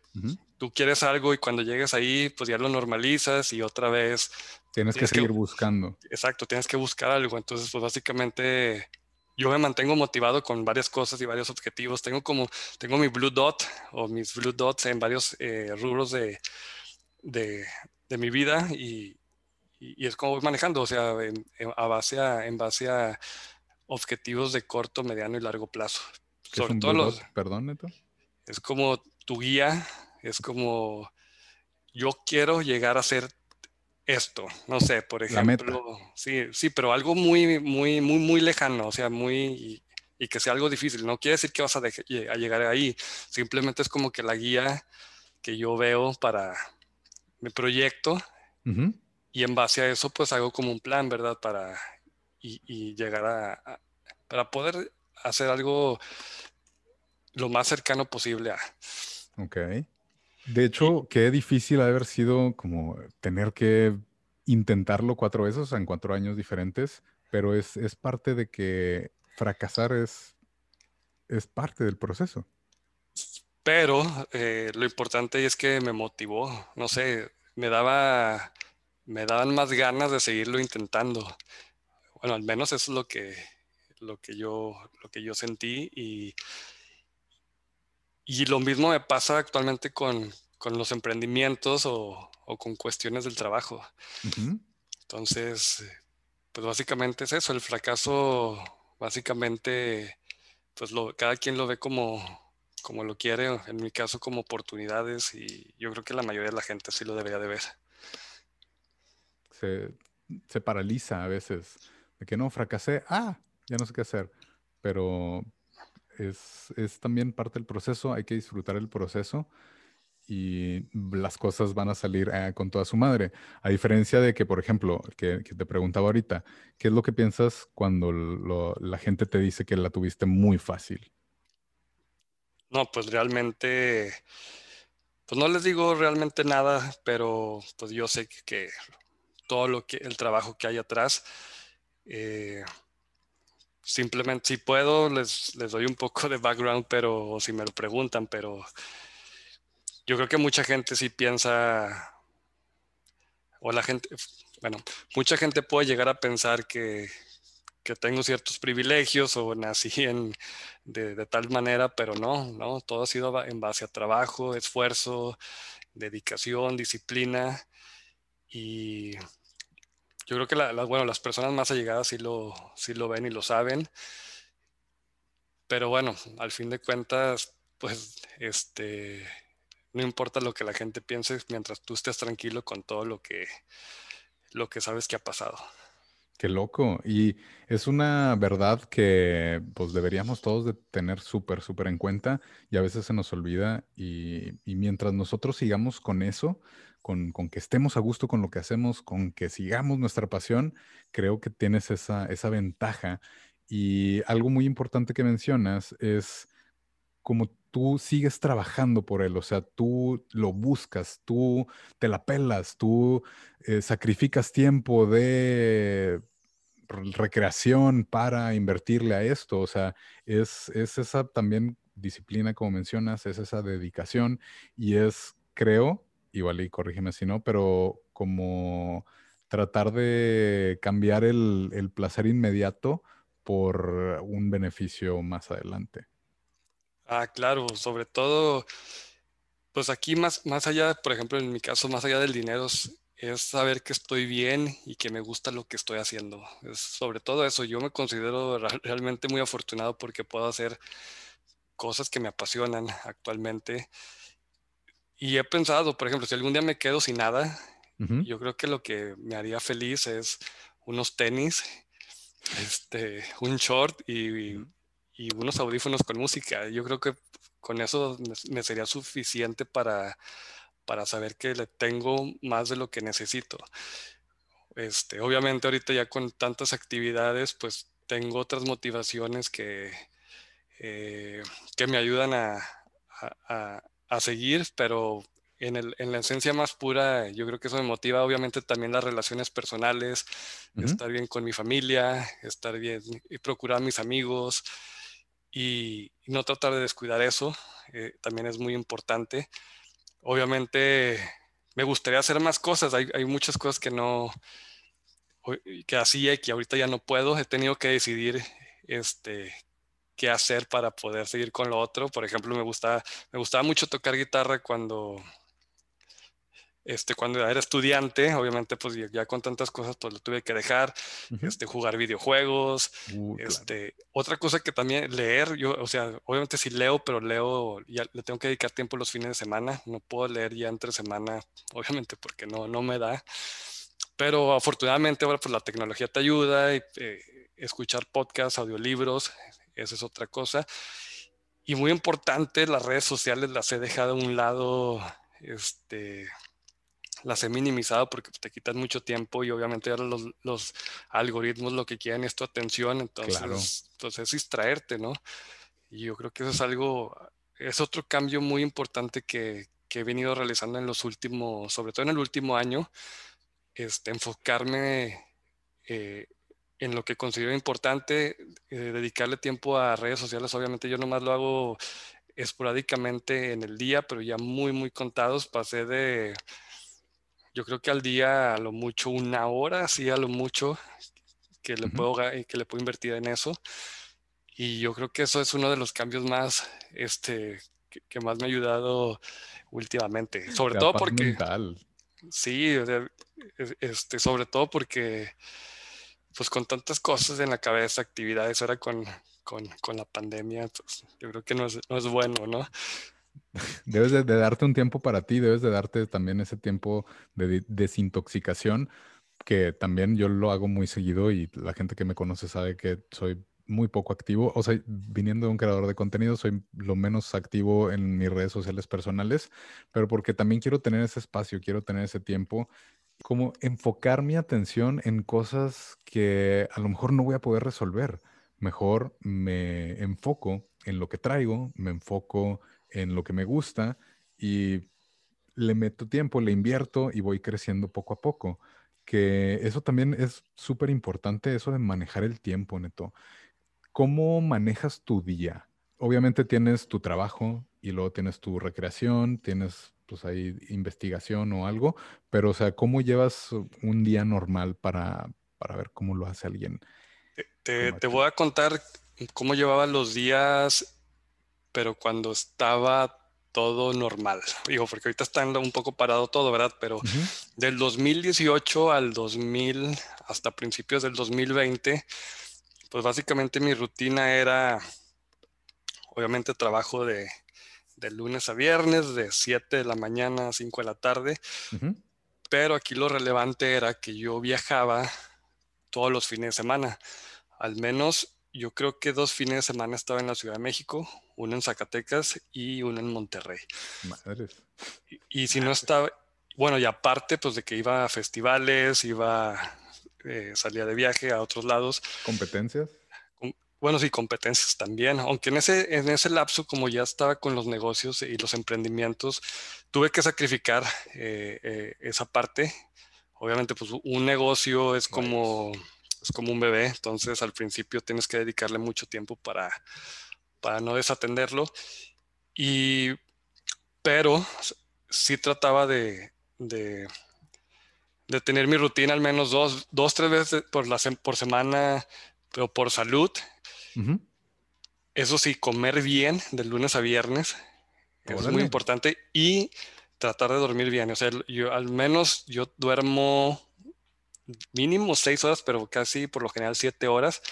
tú quieres algo y cuando llegues ahí, pues ya lo normalizas y otra vez... Tienes, que seguir buscando. Exacto, tienes que buscar algo. Entonces, pues básicamente yo me mantengo motivado con varias cosas y varios objetivos. Tengo como, tengo mi Blue Dot o mis Blue Dots en varios eh, rubros de, de, de, mi vida y, y, es como voy manejando, o sea, a base a, en base a objetivos de corto, mediano y largo plazo. Sobre todo los. Perdón, Neto. Es como tu guía, es como yo quiero llegar a ser esto, no sé, por ejemplo, sí, sí, pero algo muy, muy, muy, muy lejano, o sea, muy y, que sea algo difícil. No quiere decir que vas a, llegar ahí, simplemente es como que la guía que yo veo para mi proyecto y en base a eso, pues hago como un plan, ¿verdad? Para y, llegar a, para poder hacer algo lo más cercano posible a. Ok. De hecho, qué difícil ha haber sido como tener que intentarlo cuatro veces en cuatro años diferentes, pero es, es parte de que fracasar es, es parte del proceso. Pero eh, lo importante es que me motivó, no sé, me daba, me daban más ganas de seguirlo intentando. Bueno, al menos eso es lo que, lo que, yo, lo que yo sentí y, y lo mismo me pasa actualmente con, con los emprendimientos o, o, con cuestiones del trabajo. Entonces, pues básicamente es eso, el fracaso básicamente, pues lo, cada quien lo ve como, como lo quiere, en mi caso como oportunidades y yo creo que la mayoría de la gente sí lo debería de ver. Se, se paraliza a veces de que no, fracasé, ah, ya no sé qué hacer, pero es, también parte del proceso, hay que disfrutar el proceso y las cosas van a salir eh, con toda su madre. A diferencia de que, por ejemplo, que, te preguntaba ahorita, ¿qué es lo que piensas cuando la gente te dice que la tuviste muy fácil? No, pues realmente, pues no les digo realmente nada, pero pues yo sé que todo lo que, el trabajo que hay atrás, eh, simplemente, si puedo, les, les, doy un poco de background, pero si me lo preguntan, pero yo creo que mucha gente sí piensa, o la gente, bueno, mucha gente puede llegar a pensar que, que tengo ciertos privilegios o nací en, de, de, tal manera, pero no, no, todo ha sido en base a trabajo, esfuerzo, dedicación, disciplina y yo creo que bueno, las personas más allegadas sí lo, sí lo ven y lo saben. pero bueno, al fin de cuentas, pues, este, no importa lo que la gente piense mientras tú estés tranquilo con todo lo que, lo que sabes que ha pasado. Qué loco. Y es una verdad que pues deberíamos todos de tener súper, súper en cuenta y a veces se nos olvida y, mientras nosotros sigamos con eso, con, que estemos a gusto con lo que hacemos, con que sigamos nuestra pasión, creo que tienes esa, esa ventaja. Y algo muy importante que mencionas es como tú sigues trabajando por él, o sea, tú lo buscas, tú te la pelas, tú eh, sacrificas tiempo de recreación para invertirle a esto, o sea, es, es esa también disciplina, como mencionas, es esa dedicación y es, creo, igual y corrígeme si no, pero como tratar de cambiar el, el placer inmediato por un beneficio más adelante. Ah, claro, sobre todo, pues aquí más, más allá, por ejemplo, en mi caso, más allá del dinero, es, saber que estoy bien y que me gusta lo que estoy haciendo. Es sobre todo eso, yo me considero realmente muy afortunado porque puedo hacer cosas que me apasionan actualmente. Y he pensado, por ejemplo, si algún día me quedo sin nada, yo creo que lo que me haría feliz es unos tenis, este, un short y y unos audífonos con música. Yo creo que con eso me sería suficiente para, para saber que le tengo más de lo que necesito. Este, obviamente ahorita ya con tantas actividades, pues tengo otras motivaciones que, eh, que me ayudan a, a, seguir, pero en, el, en, la esencia más pura, yo creo que eso me motiva obviamente también las relaciones personales, estar bien con mi familia, estar bien y procurar mis amigos, y, no tratar de descuidar eso, eh, también es muy importante. Obviamente me gustaría hacer más cosas, hay, hay muchas cosas que no, que hacía y que ahorita ya no puedo, he tenido que decidir este, qué hacer para poder seguir con lo otro. Por ejemplo, me gustaba, me gustaba mucho tocar guitarra cuando, este, cuando era estudiante, obviamente, pues ya, con tantas cosas, pues lo tuve que dejar, este, jugar videojuegos, uh, este, otra cosa que también leer, yo, o sea, obviamente sí leo, pero leo, ya le tengo que dedicar tiempo los fines de semana, no puedo leer ya entre semana, obviamente, porque no, no me da, pero afortunadamente ahora pues la tecnología te ayuda, y, eh, escuchar podcasts, audiolibros, esa es otra cosa, y muy importante, las redes sociales las he dejado a un lado, este, las he minimizado porque te quitan mucho tiempo y obviamente ahora los, los algoritmos lo que quieren es tu atención, entonces, entonces es distraerte, ¿no? Y yo creo que eso es algo, es otro cambio muy importante que, que he venido realizando en los últimos, sobre todo en el último año, este, enfocarme eh, en lo que considero importante, eh, dedicarle tiempo a redes sociales. Obviamente yo nomás lo hago esporádicamente en el día, pero ya muy, muy contados. Pasé de yo creo que al día a lo mucho una hora, sí, a lo mucho que le, puedo, que le puedo invertir en eso. Y yo creo que eso es uno de los cambios más, este, que, más me ha ayudado últimamente. Sobre todo porque... Sí, este, sobre todo porque, pues con tantas cosas en la cabeza, actividades ahora con, con, con la pandemia, pues yo creo que no es, no es bueno, ¿no? Debes de, darte un tiempo para ti, debes de darte también ese tiempo de desintoxicación, que también yo lo hago muy seguido y la gente que me conoce sabe que soy muy poco activo. O sea, viniendo de un creador de contenido, soy lo menos activo en mis redes sociales personales, pero porque también quiero tener ese espacio, quiero tener ese tiempo, como enfocar mi atención en cosas que a lo mejor no voy a poder resolver. Mejor me enfoco en lo que traigo, me enfoco en lo que me gusta y le meto tiempo, le invierto y voy creciendo poco a poco. Que eso también es súper importante, eso de manejar el tiempo, Neto. ¿Cómo manejas tu día? Obviamente tienes tu trabajo y luego tienes tu recreación, tienes pues ahí investigación o algo, pero o sea, ¿cómo llevas un día normal para, para ver cómo lo hace alguien? Te, te voy a contar cómo llevaba los días pero cuando estaba todo normal. Digo, porque ahorita está un poco parado todo, ¿verdad? Pero del 2018 al 2000, hasta principios del 2020, pues básicamente mi rutina era obviamente trabajo de, lunes a viernes, de 7 de la mañana a 5 de la tarde, pero aquí lo relevante era que yo viajaba todos los fines de semana, al menos yo creo que dos fines de semana estaba en la Ciudad de México, uno en Zacatecas y uno en Monterrey. Madres. Y, si no estaba, bueno, y aparte pues de que iba a festivales, iba, eh, salía de viaje a otros lados. ¿Competencias? Bueno, sí, competencias también, aunque en ese, en ese lapso, como ya estaba con los negocios y los emprendimientos, tuve que sacrificar eh, eh, esa parte. Obviamente, pues un negocio es como es como un bebé, entonces al principio tienes que dedicarle mucho tiempo para, para no desatenderlo. Y, pero sí trataba de, de, tener mi rutina al menos dos, dos tres veces por, la, por semana, pero por salud. Eso sí, comer bien de lunes a viernes es muy importante y tratar de dormir bien. O sea, yo al menos yo duermo mínimo seis horas, pero casi por lo general siete horas.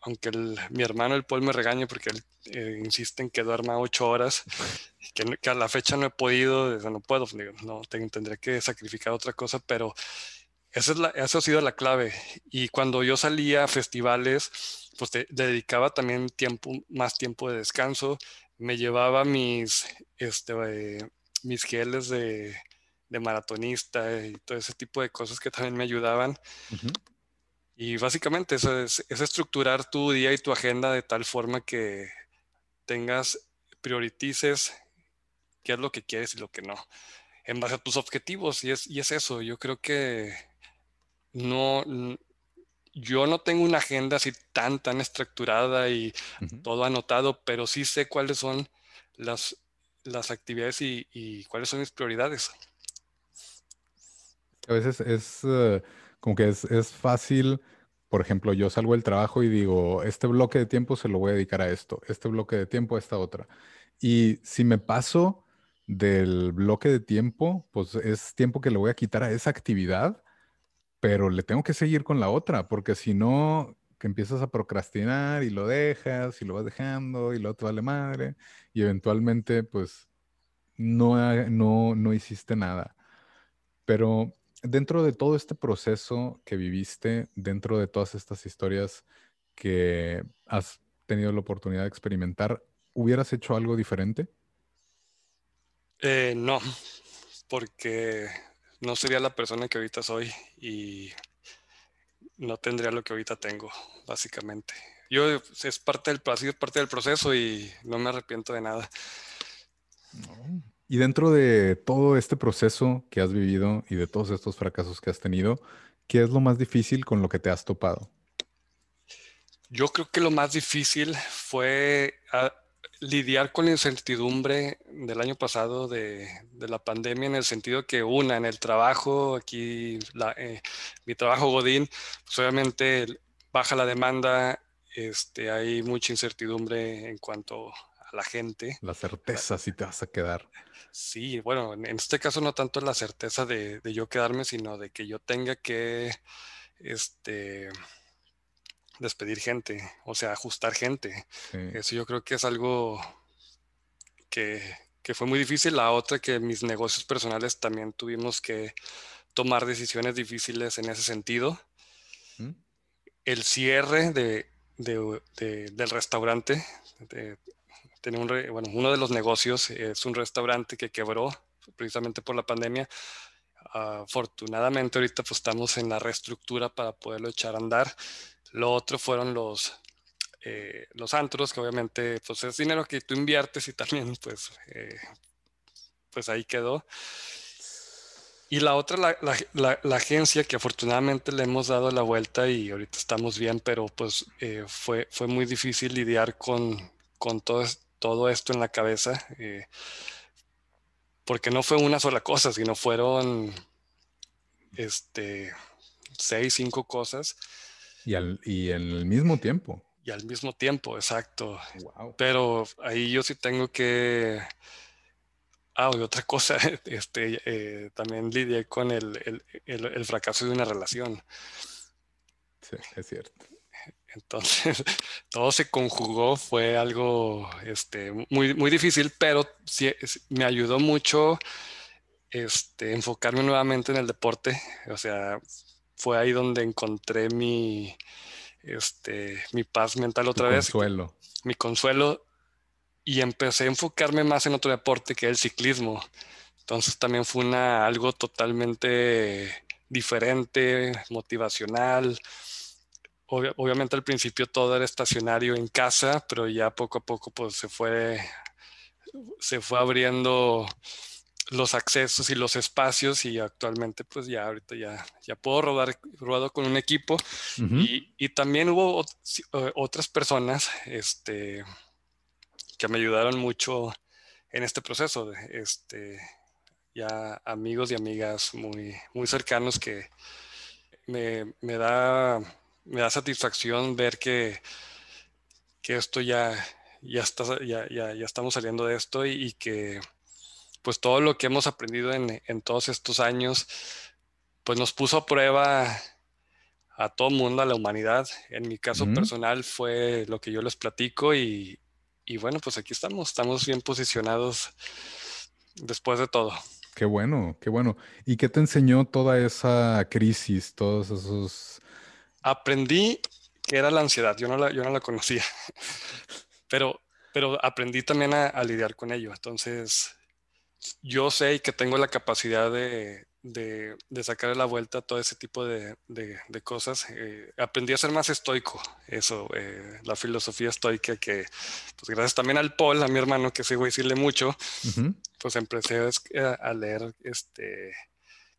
Aunque mi hermano, el Paul, me regañe porque él eh, insiste en que duerma ocho horas, que, a la fecha no he podido, no puedo, no, tendré que sacrificar otra cosa, pero esa, es la, esa ha sido la clave. Y cuando yo salía a festivales, pues dedicaba también tiempo, más tiempo de descanso, me llevaba mis, este, mis geles de de maratonista y todo ese tipo de cosas que también me ayudaban. Y básicamente eso es, estructurar tu día y tu agenda de tal forma que tengas, priorices qué es lo que quieres y lo que no, en base a tus objetivos. Y es, y es eso, yo creo que no, yo no tengo una agenda así tan, tan estructurada y todo anotado, pero sí sé cuáles son las, las actividades y, y cuáles son mis prioridades. A veces es eh, como que es, fácil, por ejemplo, yo salgo del trabajo y digo, este bloque de tiempo se lo voy a dedicar a esto, este bloque de tiempo a esta otra. Y si me paso del bloque de tiempo, pues es tiempo que le voy a quitar a esa actividad, pero le tengo que seguir con la otra, porque si no, que empiezas a procrastinar y lo dejas y lo vas dejando y lo te vale madre y eventualmente pues no, no, no hiciste nada. Pero dentro de todo este proceso que viviste, dentro de todas estas historias que has tenido la oportunidad de experimentar, ¿hubieras hecho algo diferente? Eh, no, porque no sería la persona que ahorita soy y no tendría lo que ahorita tengo, básicamente. Yo es parte del, es parte del proceso y no me arrepiento de nada. Y dentro de todo este proceso que has vivido y de todos estos fracasos que has tenido, ¿qué es lo más difícil con lo que te has topado? Yo creo que lo más difícil fue ah, lidiar con la incertidumbre del año pasado de, la pandemia en el sentido que una, en el trabajo, aquí eh, mi trabajo Godín, pues obviamente baja la demanda, este, hay mucha incertidumbre en cuanto a la gente. La certeza si te vas a quedar. Sí, bueno, en este caso no tanto la certeza de, yo quedarme, sino de que yo tenga que este, despedir gente, o sea, ajustar gente. Eso yo creo que es algo que, fue muy difícil. La otra que mis negocios personales también tuvimos que tomar decisiones difíciles en ese sentido. ¿Mm? El cierre de, del restaurante, de, bueno, uno de los negocios es un restaurante que quebró precisamente por la pandemia. afortunadamente ahorita pues estamos en la reestructura para poderlo echar a andar. Lo otro fueron los, eh, los antros, que obviamente pues es dinero que tú inviertes y también pues, eh, pues ahí quedó. Y la otra, la, la, la, agencia que afortunadamente le hemos dado la vuelta y ahorita estamos bien, pero pues eh, fue, fue muy difícil lidiar con, con todo, todo esto en la cabeza, eh, porque no fue una sola cosa, sino fueron este, seis, cinco cosas. Y, al, y en el mismo tiempo. Y al mismo tiempo, exacto. Pero ahí yo sí tengo que... Ah, y otra cosa, este, eh, también lidié con el, el, el, fracaso de una relación. Sí, es cierto. Entonces, todo se conjugó, fue algo este, muy, muy difícil, pero sí, me ayudó mucho este, enfocarme nuevamente en el deporte. O sea, fue ahí donde encontré mi, este, mi paz mental otra vez. Mi consuelo. Mi consuelo. Y empecé a enfocarme más en otro deporte que el ciclismo. Entonces también fue una, algo totalmente diferente, motivacional. obviamente al principio todo era estacionario en casa, pero ya poco a poco pues se fue, se fue abriendo los accesos y los espacios y actualmente pues ya ahorita ya, ya puedo rodar rodado con un equipo. Y, y, también hubo otras personas este, que me ayudaron mucho en este proceso, este, ya amigos y amigas muy, muy cercanos que me, me, da, me da satisfacción ver que, que esto ya, ya, está, ya, ya, ya estamos saliendo de esto y que pues todo lo que hemos aprendido en, todos estos años, pues nos puso a prueba a todo mundo, a la humanidad. En mi caso personal fue lo que yo les platico y, bueno, pues aquí estamos, estamos bien posicionados después de todo. Qué bueno, qué bueno. ¿Y qué te enseñó toda esa crisis, todos esos... Aprendí que era la ansiedad, yo no la, yo no la conocía, pero, pero aprendí también a, a lidiar con ello. Entonces, yo sé que tengo la capacidad de, de, sacar la vuelta a todo ese tipo de, de cosas. Eh, aprendí a ser más estoico, eso, eh, la filosofía estoica que, pues gracias también al Paul, a mi hermano, que sigo decirle mucho, pues empecé a, leer este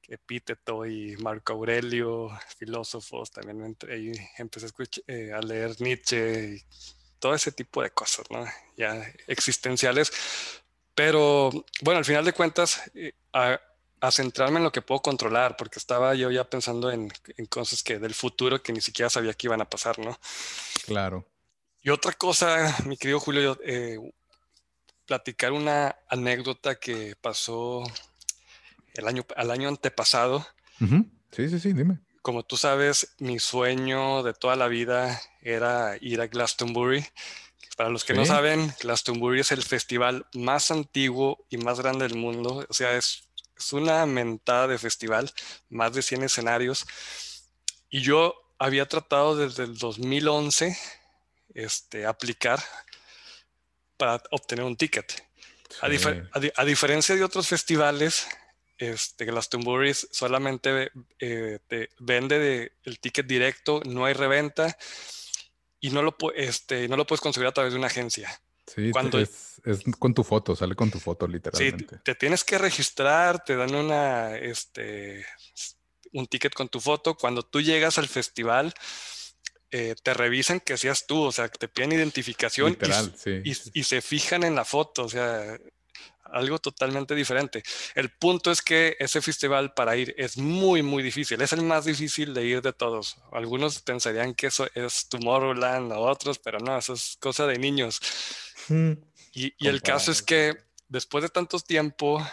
Epíteto y Marco Aurelio, filósofos, también ahí empecé a, eh, a leer Nietzsche y todo ese tipo de cosas, ¿no? Ya existenciales, pero bueno, al final de cuentas, eh, a, centrarme en lo que puedo controlar, porque estaba yo ya pensando en, cosas que del futuro que ni siquiera sabía que iban a pasar, ¿no? Claro. Y otra cosa, mi querido Julio, eh, platicar una anécdota que pasó el año, al año antepasado. Sí, sí, sí, dime. Como tú sabes, mi sueño de toda la vida era ir a Glastonbury para los que no saben, Glastonbury es el festival más antiguo y más grande del mundo. O sea, es, es una mentada de festival, más de 100 escenarios. Y yo había tratado desde el 2011 este, aplicar para obtener un ticket. A, diferencia de otros festivales, este, Glastonbury solamente eh, te vende el ticket directo, no hay reventa y no lo, este, no lo puedes conseguir a través de una agencia. Sí, Cuando, es, con tu foto, sale con tu foto literalmente. Sí, te tienes que registrar, te dan una, este, un ticket con tu foto. Cuando tú llegas al festival, eh, te revisan que seas tú, o sea, te piden identificación Literal, y, sí. y, se fijan en la foto, o sea, algo totalmente diferente. El punto es que ese festival para ir es muy, muy difícil. Es el más difícil de ir de todos. Algunos pensarían que eso es Tomorrowland o otros, pero no, eso es cosa de niños. Mm. Y, el caso es que después de tanto tiempo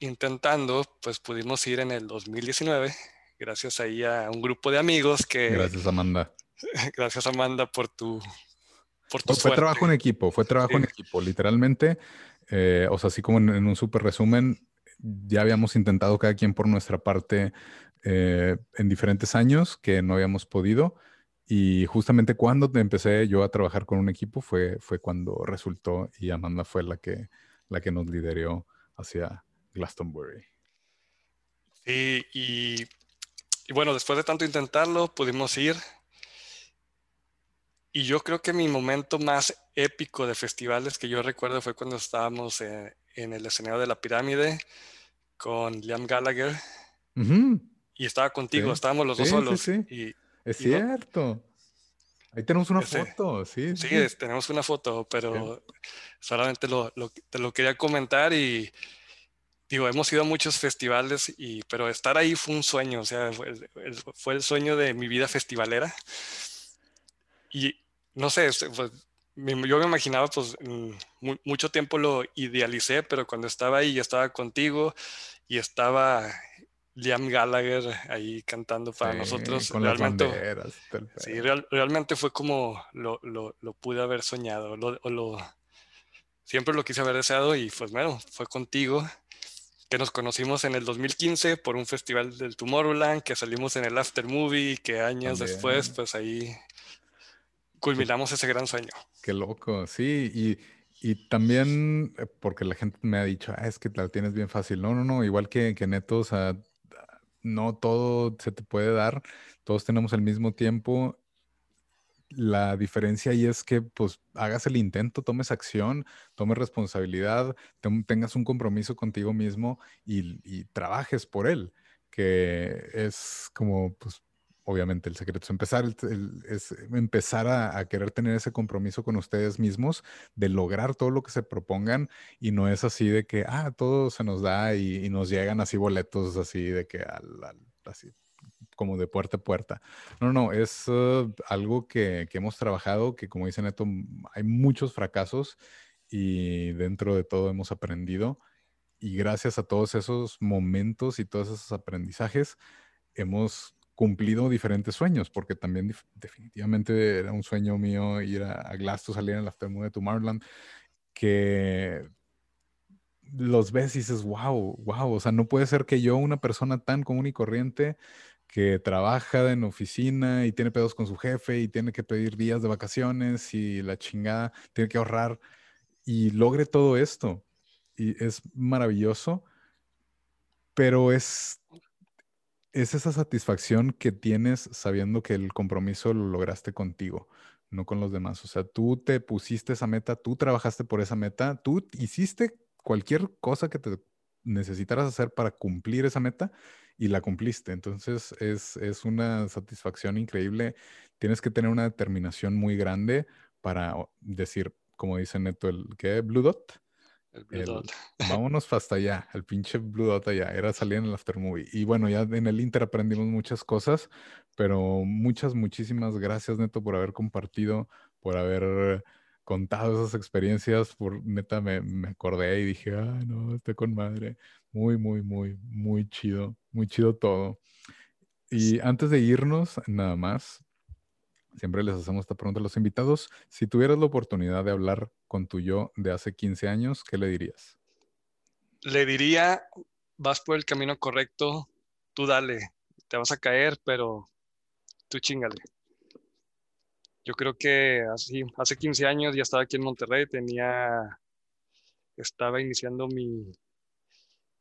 intentando, pues pudimos ir en el 2019, gracias ahí a un grupo de amigos que... Gracias, Amanda. Gracias, Amanda, por tu... Por tu fue trabajo en equipo, fue trabajo en equipo, literalmente. Eh, o sea, así como en, un súper resumen, ya habíamos intentado cada quien por nuestra parte eh, en diferentes años que no habíamos podido. Y justamente cuando empecé yo a trabajar con un equipo fue, fue cuando resultó y Amanda fue la que, la que nos lideró hacia Glastonbury. Sí, y, y bueno, después de tanto intentarlo, pudimos ir. Y yo creo que mi momento más épico de festivales que yo recuerdo fue cuando estábamos en, el escenario de la pirámide con Liam Gallagher. Y estaba contigo, estábamos los dos solos. Y, es cierto. Ahí tenemos una foto, sí. Sí, tenemos una foto, pero solamente lo, te lo quería comentar y digo, hemos ido a muchos festivales, y, pero estar ahí fue un sueño, o sea, fue, fue el sueño de mi vida festivalera. Y no sé, pues, yo me imaginaba, pues mucho tiempo lo idealicé, pero cuando estaba ahí estaba contigo y estaba Liam Gallagher ahí cantando para nosotros. realmente, sí, realmente fue como lo, lo, lo pude haber soñado, lo, lo, siempre lo quise haber deseado y pues bueno, fue contigo que nos conocimos en el 2015 por un festival del Tomorrowland, que salimos en el After Movie, que años después pues ahí culminamos ese gran sueño. Qué loco, sí, y, y también eh, porque la gente me ha dicho, ah, es que la tienes bien fácil. No, no, no, igual que, que Neto, o sea, no todo se te puede dar, todos tenemos el mismo tiempo. La diferencia ahí es que pues hagas el intento, tomes acción, tomes responsabilidad, tengas un compromiso contigo mismo y, y trabajes por él, que es como pues obviamente el secreto es empezar, es empezar a, querer tener ese compromiso con ustedes mismos de lograr todo lo que se propongan y no es así de que, ah, todo se nos da y, nos llegan así boletos así de que así como de puerta a puerta. No, no, es uh, algo que, que, hemos trabajado, que como dice Neto, hay muchos fracasos y dentro de todo hemos aprendido y gracias a todos esos momentos y todos esos aprendizajes hemos cumplido diferentes sueños, porque también definitivamente era un sueño mío ir a, a Glasgow, salir en el Aftermoon de Tomorrowland, que los ves y dices, wow, wow, o sea, no puede ser que yo, una persona tan común y corriente, que trabaja en oficina y tiene pedos con su jefe y tiene que pedir días de vacaciones y la chingada, tiene que ahorrar y logre todo esto. Y es maravilloso, pero es es esa satisfacción que tienes sabiendo que el compromiso lo lograste contigo, no con los demás. O sea, tú te pusiste esa meta, tú trabajaste por esa meta, tú hiciste cualquier cosa que te necesitaras hacer para cumplir esa meta y la cumpliste. Entonces es, es una satisfacción increíble. Tienes que tener una determinación muy grande para decir, como dice Neto, el que Blue Dot. El Blue Dot. vámonos hasta allá, el pinche Blue Dot allá. Era salir en el Aftermovie. Y bueno, ya en el Inter aprendimos muchas cosas, pero muchas, muchísimas gracias, Neto, por haber compartido, por haber contado esas experiencias. Por neta, me, me acordé y dije, ah, no, estoy con madre. Muy, muy, muy, muy chido. Muy chido todo. Y antes de irnos, nada más, siempre les hacemos esta pregunta a los invitados. Si tuvieras la oportunidad de hablar con tu yo de hace 15 años, ¿qué le dirías? Le diría, vas por el camino correcto, tú dale, te vas a caer, pero tú chingale. Yo creo que hace 15 años ya estaba aquí en Monterrey, tenía, estaba iniciando mi,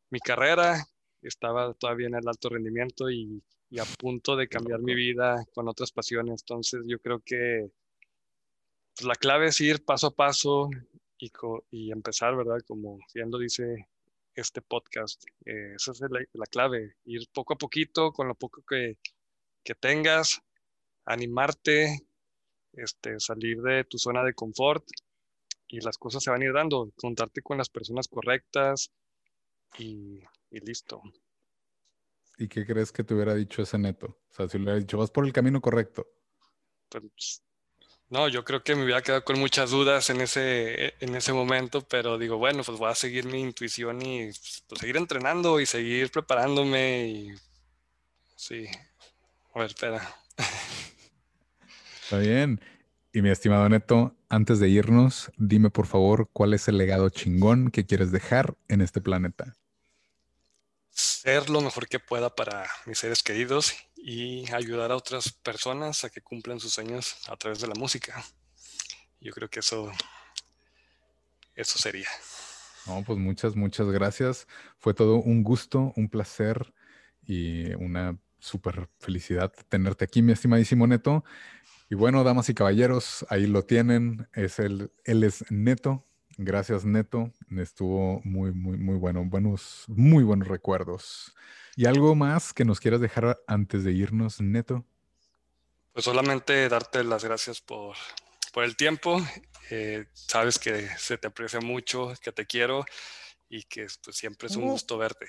mi carrera, estaba todavía en el alto rendimiento y y a punto de cambiar mi vida con otras pasiones. Entonces yo creo que pues, la clave es ir paso a paso y, y, empezar, ¿verdad? Como bien lo dice este podcast. Eh, esa es la, clave, ir poco a poquito con lo poco que, que tengas, animarte, este, salir de tu zona de confort y las cosas se van a ir dando, contarte con las personas correctas y, y listo. ¿Y qué crees que te hubiera dicho ese neto? O sea, si le hubiera dicho, vas por el camino correcto. Pues, no, yo creo que me hubiera quedado con muchas dudas en ese, en ese momento, pero digo, bueno, pues voy a seguir mi intuición y pues, seguir entrenando y seguir preparándome y sí. A ver, espera. Está bien. Y mi estimado Neto, antes de irnos, dime por favor cuál es el legado chingón que quieres dejar en este planeta ser lo mejor que pueda para mis seres queridos y ayudar a otras personas a que cumplan sus sueños a través de la música. Yo creo que eso, eso sería. No, pues muchas, muchas gracias. Fue todo un gusto, un placer y una súper felicidad tenerte aquí, mi estimadísimo Neto. Y bueno, damas y caballeros, ahí lo tienen. Es el, él es Neto, Gracias, Neto. Estuvo muy, muy, muy bueno. Buenos, muy buenos recuerdos. ¿Y algo más que nos quieras dejar antes de irnos, Neto? Pues solamente darte las gracias por, por el tiempo. Eh, sabes que se te aprecia mucho, que te quiero y que pues, siempre es un gusto verte.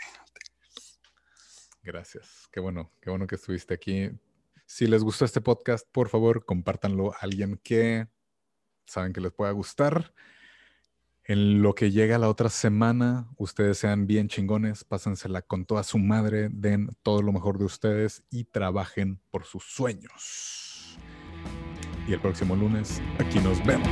Gracias. Qué bueno, qué bueno que estuviste aquí. Si les gustó este podcast, por favor, compártanlo a alguien que saben que les pueda gustar. En lo que llega la otra semana, ustedes sean bien chingones, pásensela con toda su madre, den todo lo mejor de ustedes y trabajen por sus sueños. Y el próximo lunes, aquí nos vemos.